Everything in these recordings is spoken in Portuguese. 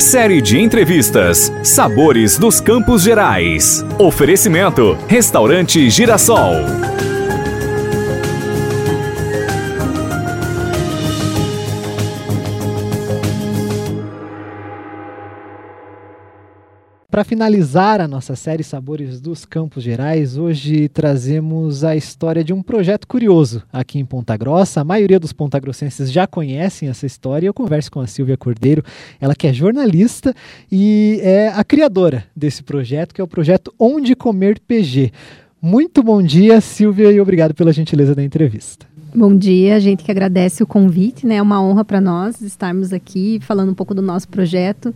Série de entrevistas Sabores dos Campos Gerais. Oferecimento Restaurante Girassol. Para finalizar a nossa série Sabores dos Campos Gerais, hoje trazemos a história de um projeto curioso aqui em Ponta Grossa. A maioria dos pontagrossenses já conhecem essa história. Eu converso com a Silvia Cordeiro, ela que é jornalista e é a criadora desse projeto, que é o projeto Onde Comer PG. Muito bom dia, Silvia, e obrigado pela gentileza da entrevista. Bom dia, a gente que agradece o convite, né? É uma honra para nós estarmos aqui falando um pouco do nosso projeto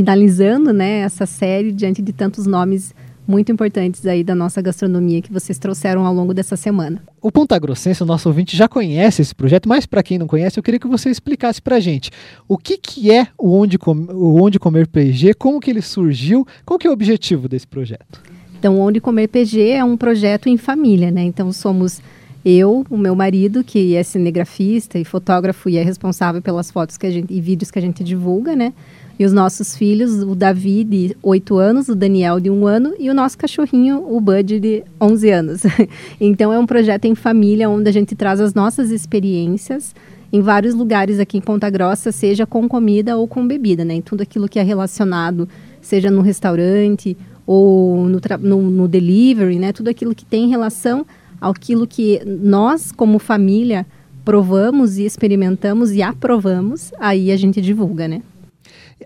finalizando né, essa série diante de tantos nomes muito importantes aí da nossa gastronomia que vocês trouxeram ao longo dessa semana. O Ponta Grossense, o nosso ouvinte, já conhece esse projeto, mas para quem não conhece, eu queria que você explicasse para a gente o que, que é o Onde, Com o Onde Comer PG, como que ele surgiu, qual que é o objetivo desse projeto? Então, o Onde Comer PG é um projeto em família, né? Então, somos eu, o meu marido, que é cinegrafista e fotógrafo e é responsável pelas fotos que a gente, e vídeos que a gente divulga, né? E os nossos filhos, o Davi, de 8 anos, o Daniel, de 1 ano, e o nosso cachorrinho, o Bud, de 11 anos. então, é um projeto em família onde a gente traz as nossas experiências em vários lugares aqui em Ponta Grossa, seja com comida ou com bebida, né? Em tudo aquilo que é relacionado, seja no restaurante ou no, no, no delivery, né? Tudo aquilo que tem relação aquilo que nós, como família, provamos e experimentamos e aprovamos, aí a gente divulga, né?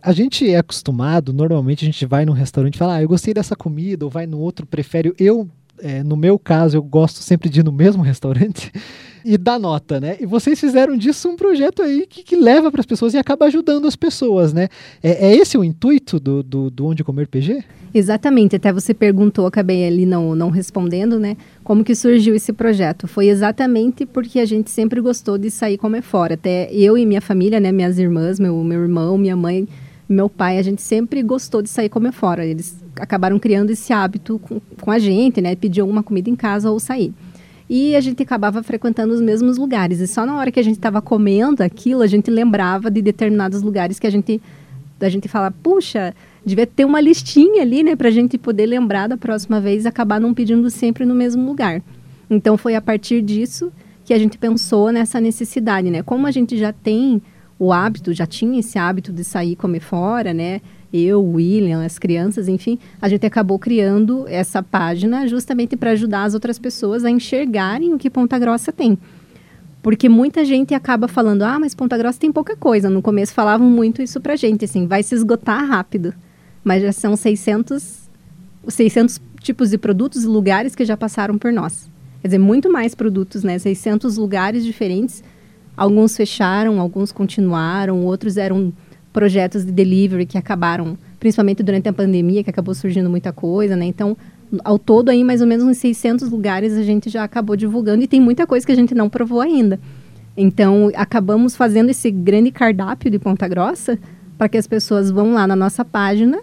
A gente é acostumado, normalmente a gente vai num restaurante e fala, ah, eu gostei dessa comida, ou vai no outro, prefere. Eu, é, no meu caso, eu gosto sempre de ir no mesmo restaurante e dar nota, né? E vocês fizeram disso um projeto aí que, que leva para as pessoas e acaba ajudando as pessoas, né? É, é esse o intuito do, do, do Onde Comer PG? Exatamente, até você perguntou, acabei ali não, não respondendo, né? Como que surgiu esse projeto? Foi exatamente porque a gente sempre gostou de sair comer fora. Até eu e minha família, né? Minhas irmãs, meu, meu irmão, minha mãe, meu pai, a gente sempre gostou de sair comer fora. Eles acabaram criando esse hábito com, com a gente, né? Pedir alguma comida em casa ou sair. E a gente acabava frequentando os mesmos lugares. E só na hora que a gente estava comendo aquilo, a gente lembrava de determinados lugares que a gente, a gente fala, puxa, devia ter uma listinha ali, né? Para a gente poder lembrar da próxima vez e acabar não pedindo sempre no mesmo lugar. Então foi a partir disso que a gente pensou nessa necessidade, né? Como a gente já tem o hábito, já tinha esse hábito de sair comer fora, né? Eu, William, as crianças, enfim, a gente acabou criando essa página justamente para ajudar as outras pessoas a enxergarem o que Ponta Grossa tem. Porque muita gente acaba falando, ah, mas Ponta Grossa tem pouca coisa. No começo falavam muito isso pra gente, assim, vai se esgotar rápido. Mas já são 600, 600 tipos de produtos e lugares que já passaram por nós. Quer dizer, muito mais produtos, né? 600 lugares diferentes Alguns fecharam, alguns continuaram, outros eram projetos de delivery que acabaram, principalmente durante a pandemia, que acabou surgindo muita coisa, né? Então, ao todo aí, mais ou menos uns 600 lugares a gente já acabou divulgando e tem muita coisa que a gente não provou ainda. Então, acabamos fazendo esse grande cardápio de Ponta Grossa para que as pessoas vão lá na nossa página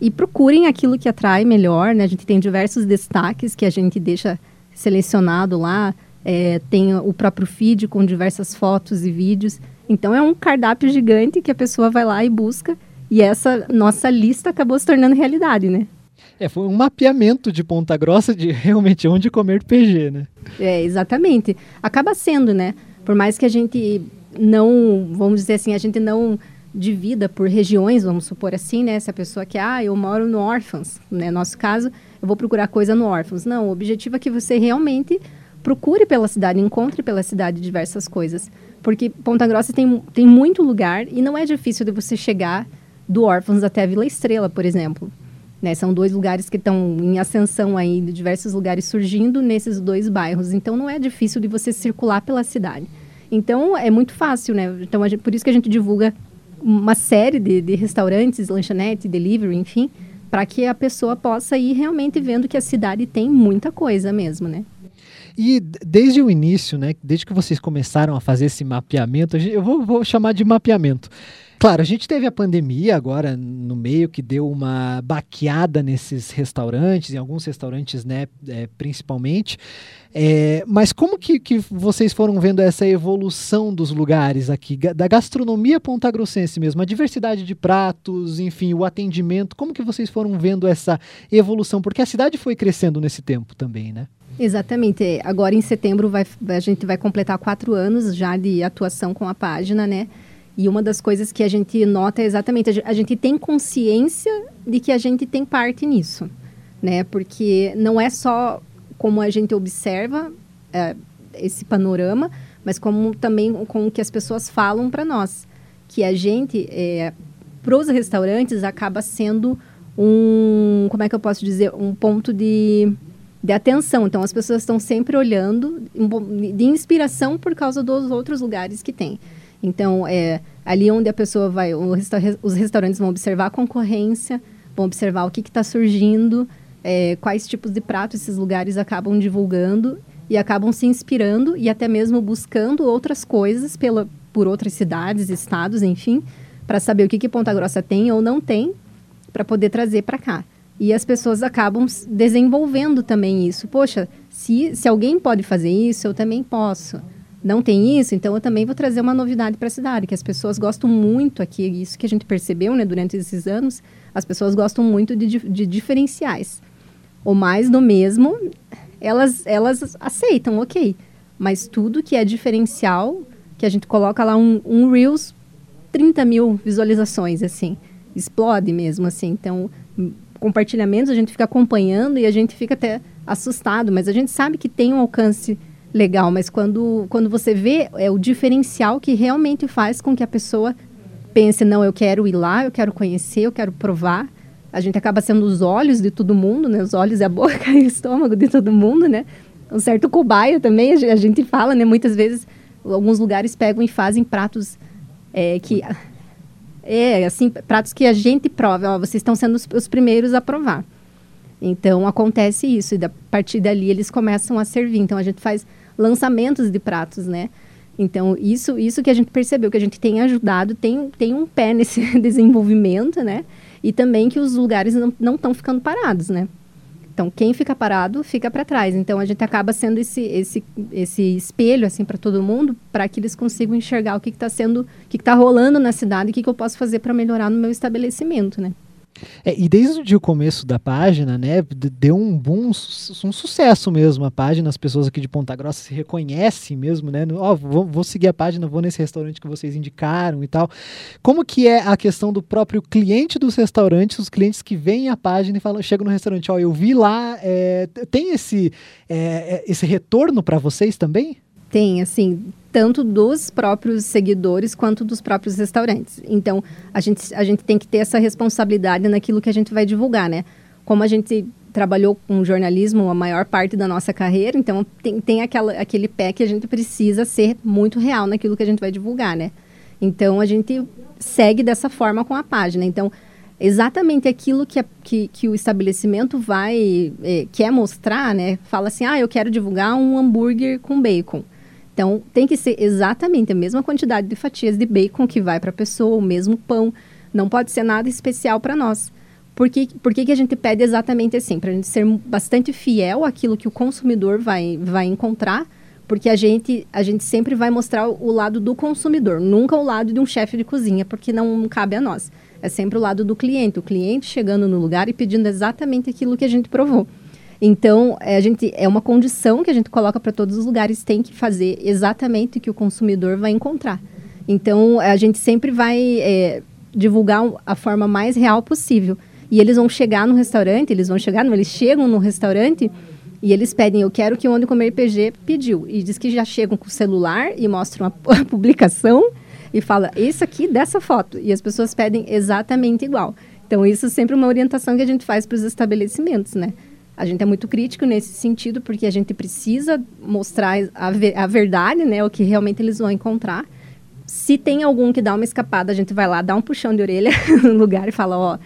e procurem aquilo que atrai melhor, né? A gente tem diversos destaques que a gente deixa selecionado lá, é, tem o próprio feed com diversas fotos e vídeos. Então é um cardápio gigante que a pessoa vai lá e busca. E essa nossa lista acabou se tornando realidade, né? É, foi um mapeamento de Ponta Grossa de realmente onde comer PG, né? É, exatamente. Acaba sendo, né? Por mais que a gente não, vamos dizer assim, a gente não divida por regiões, vamos supor assim, né? Se a pessoa que, ah, eu moro no Órfãos, né? Nosso caso, eu vou procurar coisa no Órfãos. Não, o objetivo é que você realmente procure pela cidade, encontre pela cidade diversas coisas. Porque Ponta Grossa tem, tem muito lugar e não é difícil de você chegar do Órfãos até a Vila Estrela, por exemplo. Né? São dois lugares que estão em ascensão aí, diversos lugares surgindo nesses dois bairros. Então não é difícil de você circular pela cidade. Então é muito fácil, né? Então gente, por isso que a gente divulga uma série de, de restaurantes, lanchonete, delivery, enfim, para que a pessoa possa ir realmente vendo que a cidade tem muita coisa mesmo, né? E desde o início, né, desde que vocês começaram a fazer esse mapeamento, eu vou, vou chamar de mapeamento. Claro, a gente teve a pandemia agora no meio que deu uma baqueada nesses restaurantes, em alguns restaurantes, né, é, principalmente. É, mas como que, que vocês foram vendo essa evolução dos lugares aqui, da gastronomia pontagrossense mesmo, a diversidade de pratos, enfim, o atendimento, como que vocês foram vendo essa evolução? Porque a cidade foi crescendo nesse tempo também, né? Exatamente. Agora em setembro vai, a gente vai completar quatro anos já de atuação com a página, né? E uma das coisas que a gente nota é exatamente, a gente tem consciência de que a gente tem parte nisso, né? Porque não é só como a gente observa é, esse panorama, mas como também com o que as pessoas falam para nós. Que a gente, é, para os restaurantes, acaba sendo um, como é que eu posso dizer, um ponto de, de atenção. Então, as pessoas estão sempre olhando de inspiração por causa dos outros lugares que tem. Então, é ali onde a pessoa vai, os restaurantes vão observar a concorrência, vão observar o que está surgindo, é, quais tipos de pratos esses lugares acabam divulgando e acabam se inspirando e até mesmo buscando outras coisas pela, por outras cidades, estados, enfim, para saber o que, que Ponta Grossa tem ou não tem, para poder trazer para cá. E as pessoas acabam desenvolvendo também isso. Poxa, se, se alguém pode fazer isso, eu também posso não tem isso, então eu também vou trazer uma novidade para a cidade, que as pessoas gostam muito aqui, isso que a gente percebeu né, durante esses anos, as pessoas gostam muito de, de diferenciais. Ou mais do mesmo, elas, elas aceitam, ok. Mas tudo que é diferencial, que a gente coloca lá um, um Reels, 30 mil visualizações, assim, explode mesmo, assim. Então, compartilhamentos a gente fica acompanhando e a gente fica até assustado, mas a gente sabe que tem um alcance legal, mas quando, quando você vê, é o diferencial que realmente faz com que a pessoa pense, não, eu quero ir lá, eu quero conhecer, eu quero provar. A gente acaba sendo os olhos de todo mundo, né? Os olhos e a boca e o estômago de todo mundo, né? Um certo cobaia também, a gente fala, né? Muitas vezes, alguns lugares pegam e fazem pratos é, que... É, assim, pratos que a gente prova. Ó, vocês estão sendo os, os primeiros a provar. Então, acontece isso. E a partir dali, eles começam a servir. Então, a gente faz lançamentos de pratos, né? Então, isso, isso que a gente percebeu, que a gente tem ajudado, tem, tem um pé nesse desenvolvimento, né? E também que os lugares não estão ficando parados, né? Então, quem fica parado, fica para trás. Então, a gente acaba sendo esse, esse, esse espelho, assim, para todo mundo, para que eles consigam enxergar o que está sendo, o que está rolando na cidade e o que, que eu posso fazer para melhorar no meu estabelecimento, né? É, e desde o começo da página, né, deu um boom, um sucesso mesmo a página, as pessoas aqui de Ponta Grossa se reconhecem mesmo, né, ó, oh, vou, vou, seguir a página, vou nesse restaurante que vocês indicaram e tal. Como que é a questão do próprio cliente dos restaurantes, os clientes que veem a página e falam, chegam no restaurante, ó, oh, eu vi lá, é, tem esse, é esse retorno para vocês também? Tem, assim, tanto dos próprios seguidores quanto dos próprios restaurantes. Então, a gente, a gente tem que ter essa responsabilidade naquilo que a gente vai divulgar, né? Como a gente trabalhou com jornalismo a maior parte da nossa carreira, então tem, tem aquela, aquele pé que a gente precisa ser muito real naquilo que a gente vai divulgar, né? Então, a gente segue dessa forma com a página. Então, exatamente aquilo que, a, que, que, o estabelecimento vai é, quer mostrar, né? Fala assim, ah, eu quero divulgar um hambúrguer com bacon. Então, tem que ser exatamente a mesma quantidade de fatias de bacon que vai para a pessoa, o mesmo pão. Não pode ser nada especial para nós. Por, que, por que, que a gente pede exatamente assim? Para a gente ser bastante fiel àquilo que o consumidor vai, vai encontrar, porque a gente, a gente sempre vai mostrar o lado do consumidor, nunca o lado de um chefe de cozinha, porque não cabe a nós. É sempre o lado do cliente, o cliente chegando no lugar e pedindo exatamente aquilo que a gente provou. Então, é, a gente, é uma condição que a gente coloca para todos os lugares, tem que fazer exatamente o que o consumidor vai encontrar. Então, a gente sempre vai é, divulgar a forma mais real possível. E eles vão chegar no restaurante, eles vão chegar, não, eles chegam no restaurante e eles pedem, eu quero que o Onde Comer PG pediu. E diz que já chegam com o celular e mostram a, a publicação e fala, isso aqui dessa foto. E as pessoas pedem exatamente igual. Então, isso é sempre uma orientação que a gente faz para os estabelecimentos, né? A gente é muito crítico nesse sentido, porque a gente precisa mostrar a, a verdade, né? O que realmente eles vão encontrar. Se tem algum que dá uma escapada, a gente vai lá, dá um puxão de orelha no lugar e fala, ó,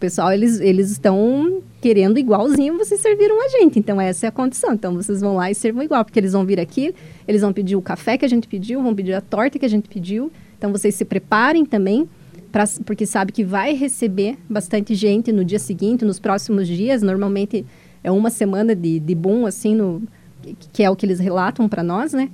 pessoal, eles, eles estão querendo igualzinho vocês serviram a gente. Então, essa é a condição. Então, vocês vão lá e servam igual, porque eles vão vir aqui, eles vão pedir o café que a gente pediu, vão pedir a torta que a gente pediu. Então, vocês se preparem também pra, porque sabe que vai receber bastante gente no dia seguinte, nos próximos dias. Normalmente é uma semana de, de boom, assim, no, que é o que eles relatam para nós, né?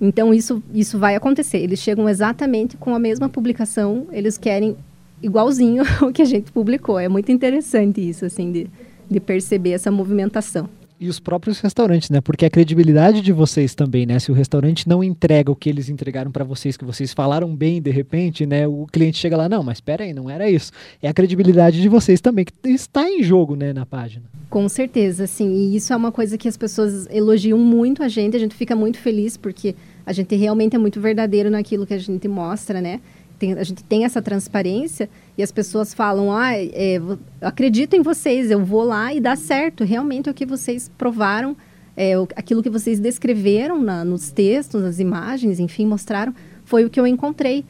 Então, isso, isso vai acontecer. Eles chegam exatamente com a mesma publicação, eles querem igualzinho o que a gente publicou. É muito interessante isso, assim, de, de perceber essa movimentação e os próprios restaurantes, né? Porque a credibilidade de vocês também, né? Se o restaurante não entrega o que eles entregaram para vocês, que vocês falaram bem de repente, né? O cliente chega lá, não, mas espera aí, não era isso. É a credibilidade de vocês também que está em jogo, né, na página. Com certeza, sim. E isso é uma coisa que as pessoas elogiam muito a gente. A gente fica muito feliz porque a gente realmente é muito verdadeiro naquilo que a gente mostra, né? Tem, a gente tem essa transparência e as pessoas falam, ah, é, acredito em vocês, eu vou lá e dá certo. Realmente é o que vocês provaram, é, aquilo que vocês descreveram na, nos textos, nas imagens, enfim, mostraram, foi o que eu encontrei.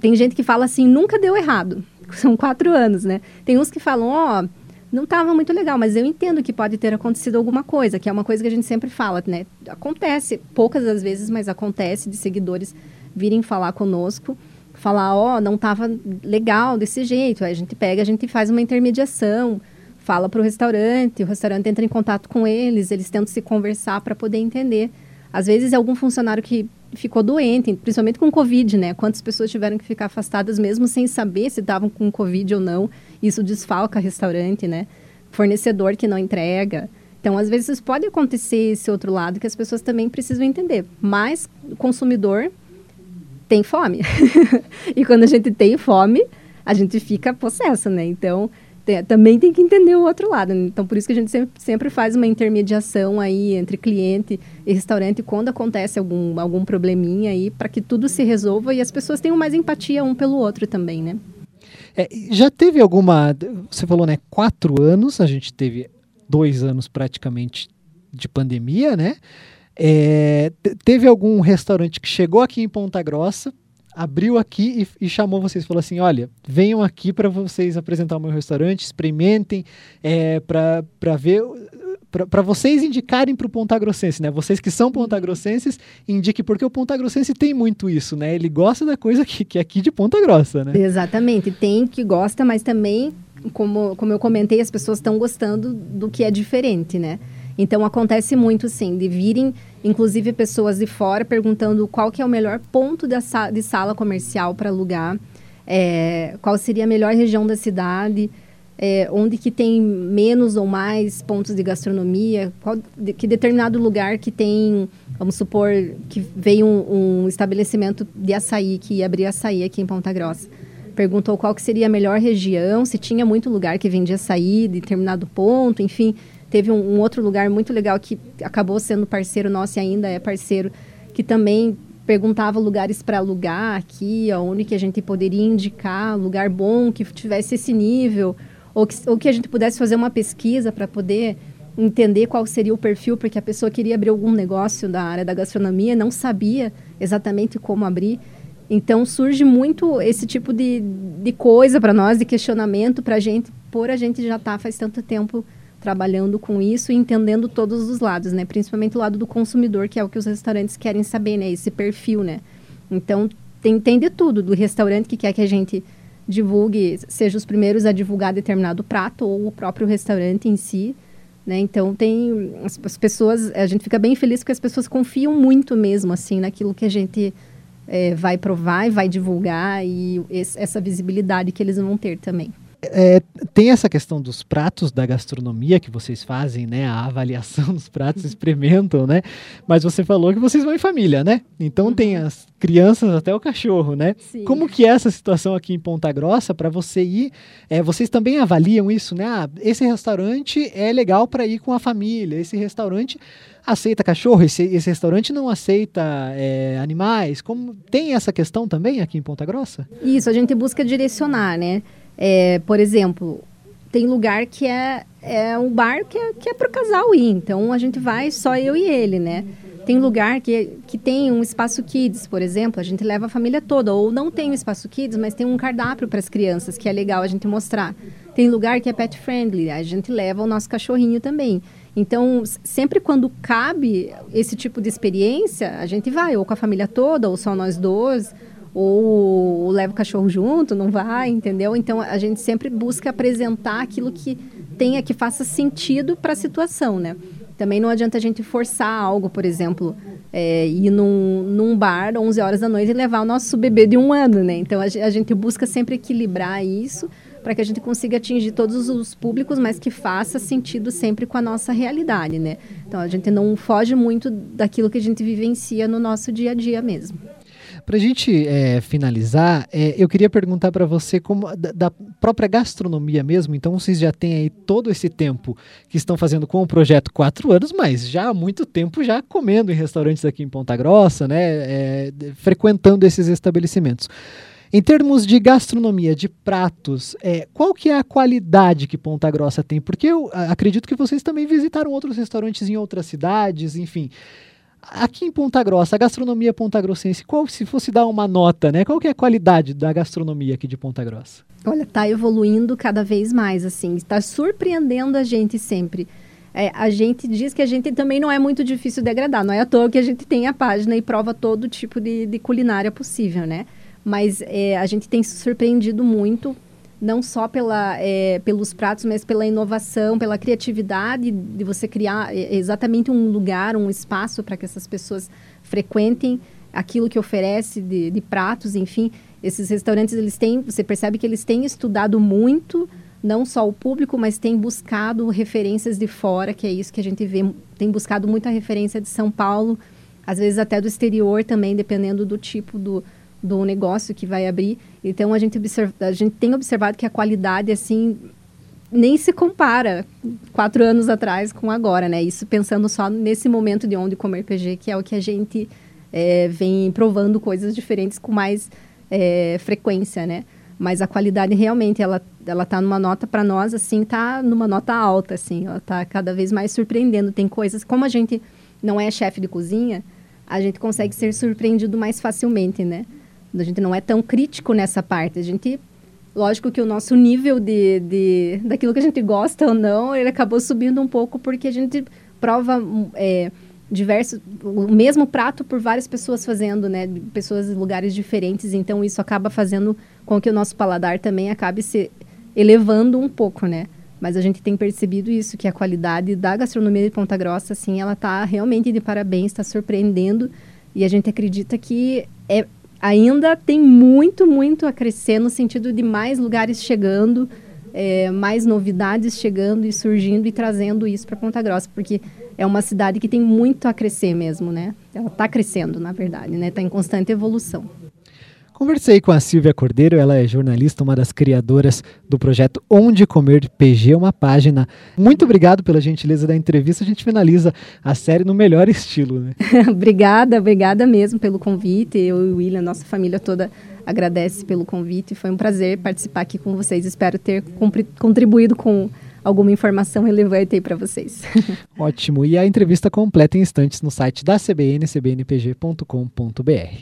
Tem gente que fala assim, nunca deu errado. São quatro anos, né? Tem uns que falam, ó, oh, não estava muito legal, mas eu entendo que pode ter acontecido alguma coisa, que é uma coisa que a gente sempre fala, né? Acontece, poucas das vezes, mas acontece de seguidores virem falar conosco, falar, ó, oh, não estava legal desse jeito. Aí a gente pega, a gente faz uma intermediação, fala para o restaurante, o restaurante entra em contato com eles, eles tentam se conversar para poder entender. Às vezes é algum funcionário que ficou doente, principalmente com Covid, né? Quantas pessoas tiveram que ficar afastadas mesmo sem saber se estavam com Covid ou não. Isso desfalca restaurante, né? Fornecedor que não entrega. Então, às vezes pode acontecer esse outro lado que as pessoas também precisam entender. Mas o consumidor tem fome. e quando a gente tem fome, a gente fica possessa, né? Então, também tem que entender o outro lado. Né? Então, por isso que a gente sempre, sempre faz uma intermediação aí entre cliente e restaurante quando acontece algum, algum probleminha aí, para que tudo se resolva e as pessoas tenham mais empatia um pelo outro também, né? É, já teve alguma. Você falou, né? Quatro anos, a gente teve dois anos praticamente de pandemia, né? É, teve algum restaurante que chegou aqui em Ponta Grossa, abriu aqui e, e chamou vocês, falou assim: olha, venham aqui para vocês apresentar o meu restaurante, experimentem, é, para ver para vocês indicarem para o Ponta Grossense, né? Vocês que são Ponta Grossenses, indiquem, porque o Ponta Grossense tem muito isso, né? Ele gosta da coisa que, que é aqui de Ponta Grossa, né? Exatamente, tem que gosta, mas também, como, como eu comentei, as pessoas estão gostando do que é diferente, né? Então acontece muito sim, de virem inclusive pessoas de fora perguntando qual que é o melhor ponto de, de sala comercial para alugar, é, qual seria a melhor região da cidade, é, onde que tem menos ou mais pontos de gastronomia, qual, de, que determinado lugar que tem, vamos supor, que veio um, um estabelecimento de açaí, que ia abrir açaí aqui em Ponta Grossa. Perguntou qual que seria a melhor região, se tinha muito lugar que vendia açaí de determinado ponto, enfim Teve um, um, outro lugar muito legal que acabou sendo parceiro nosso e ainda é parceiro, que também perguntava lugares para alugar aqui, onde que a gente poderia indicar lugar bom que tivesse esse nível, ou que, ou que a gente pudesse fazer uma pesquisa para poder entender qual seria o perfil, porque a pessoa queria abrir algum negócio da área da gastronomia, não sabia exatamente como abrir. Então surge muito esse tipo de, de coisa para nós, de questionamento para a gente, por a gente já estar tá faz tanto tempo trabalhando com isso e entendendo todos os lados, né? Principalmente o lado do consumidor, que é o que os restaurantes querem saber, né? Esse perfil, né? Então, tem, de tudo, do restaurante que quer que a gente divulgue, seja os primeiros a divulgar determinado prato ou o próprio restaurante em si, né? Então, tem as, as pessoas, a gente fica bem feliz porque as pessoas confiam muito mesmo, assim, naquilo que a gente é, vai provar e vai divulgar e esse, essa visibilidade que eles vão ter também. É, tem essa questão dos pratos da gastronomia que vocês fazem, né? A avaliação dos pratos, experimentam, né? Mas você falou que vocês vão em família, né? Então uhum. tem as crianças até o cachorro, né? Sim. Como que é essa situação aqui em Ponta Grossa para você ir? É, vocês também avaliam isso, né? Ah, esse restaurante é legal para ir com a família. Esse restaurante aceita cachorro, esse, esse restaurante não aceita é, animais. Como tem essa questão também aqui em Ponta Grossa? Isso, a gente busca direcionar, né? É, por exemplo, tem lugar que é, é um bar que é, que é para o casal ir. Então a gente vai só eu e ele, né? Tem lugar que, que tem um espaço kids, por exemplo, a gente leva a família toda. Ou não tem um espaço kids, mas tem um cardápio para as crianças, que é legal a gente mostrar. Tem lugar que é pet friendly, a gente leva o nosso cachorrinho também. Então, sempre quando cabe esse tipo de experiência, a gente vai, ou com a família toda, ou só nós dois, ou leva o cachorro junto, não vai, entendeu? Então a gente sempre busca apresentar aquilo que tenha que faça sentido para a situação, né? Também não adianta a gente forçar algo, por exemplo, é, ir num, num bar 11 horas da noite e levar o nosso bebê de um ano, né? Então a, a gente busca sempre equilibrar isso para que a gente consiga atingir todos os públicos, mas que faça sentido sempre com a nossa realidade, né? Então a gente não foge muito daquilo que a gente vivencia no nosso dia a dia mesmo. Para a gente é, finalizar, é, eu queria perguntar para você como da, da, própria gastronomia mesmo. Então, vocês já têm aí todo esse tempo que estão fazendo com o projeto quatro anos, mas já há muito tempo já comendo em restaurantes aqui em Ponta Grossa, né? É, frequentando esses estabelecimentos. Em termos de gastronomia, de pratos, é, qual que é a qualidade que Ponta Grossa tem? Porque eu acredito que vocês também visitaram outros restaurantes em outras cidades, enfim. Aqui em Ponta Grossa, a gastronomia ponta-grossense, qual se fosse dar uma nota, né? Qual que é a qualidade da gastronomia aqui de Ponta Grossa? Olha, tá evoluindo cada vez mais, assim, está surpreendendo a gente sempre. É, a gente diz que a gente também não é muito difícil de agradar, não é à toa que a gente tem a página e prova todo tipo de, de culinária possível, né? Mas é, a gente tem se surpreendido muito não só pela, é, pelos pratos, mas pela inovação, pela criatividade de você criar é, exatamente um lugar, um espaço para que essas pessoas frequentem aquilo que oferece de, de, pratos, enfim. Esses restaurantes, eles têm, você percebe que eles têm estudado muito, não só o público, mas têm buscado referências de fora, que é isso que a gente vê, tem buscado muita referência de São Paulo, às vezes até do exterior também, dependendo do tipo do, do negócio que vai abrir. Então a gente, observa, a gente tem observado que a qualidade assim nem se compara quatro anos atrás com agora, né? Isso pensando só nesse momento de onde comer PG, que é o que a gente é, vem provando coisas diferentes com mais é, frequência, né? Mas a qualidade realmente ela ela tá numa nota para nós assim, tá numa nota alta assim, ela tá cada vez mais surpreendendo. Tem coisas como a gente não é chefe de cozinha, a gente consegue ser surpreendido mais facilmente, né? A gente não é tão crítico nessa parte. A gente, lógico que o nosso nível de, de daquilo que a gente gosta ou não, ele acabou subindo um pouco porque a gente prova é, diversos, o mesmo prato por várias pessoas fazendo, né? Pessoas em lugares diferentes. Então isso acaba fazendo com que o nosso paladar também acabe se elevando um pouco, né? Mas a gente tem percebido isso, que a qualidade da gastronomia de Ponta Grossa, assim, ela está realmente de parabéns, está surpreendendo. E a gente acredita que é, ainda tem muito, muito a crescer no sentido de mais lugares chegando, é, mais novidades chegando e surgindo e trazendo isso para Ponta Grossa, porque é uma cidade que tem muito a crescer mesmo, né? Ela está crescendo, na verdade, né? Está em constante evolução. Conversei com a Silvia Cordeiro, ela é jornalista, uma das criadoras do projeto Onde Comer PG, uma página. Muito obrigado pela gentileza da entrevista. A gente finaliza a série no melhor estilo, né? obrigada, obrigada mesmo pelo convite. Eu e o William, nossa família toda agradece pelo convite. Foi um prazer participar aqui com vocês. Espero ter contribuído com alguma informação relevante aí para vocês. Ótimo. E a entrevista completa em instantes no site da CBN, cbnpg.com.br.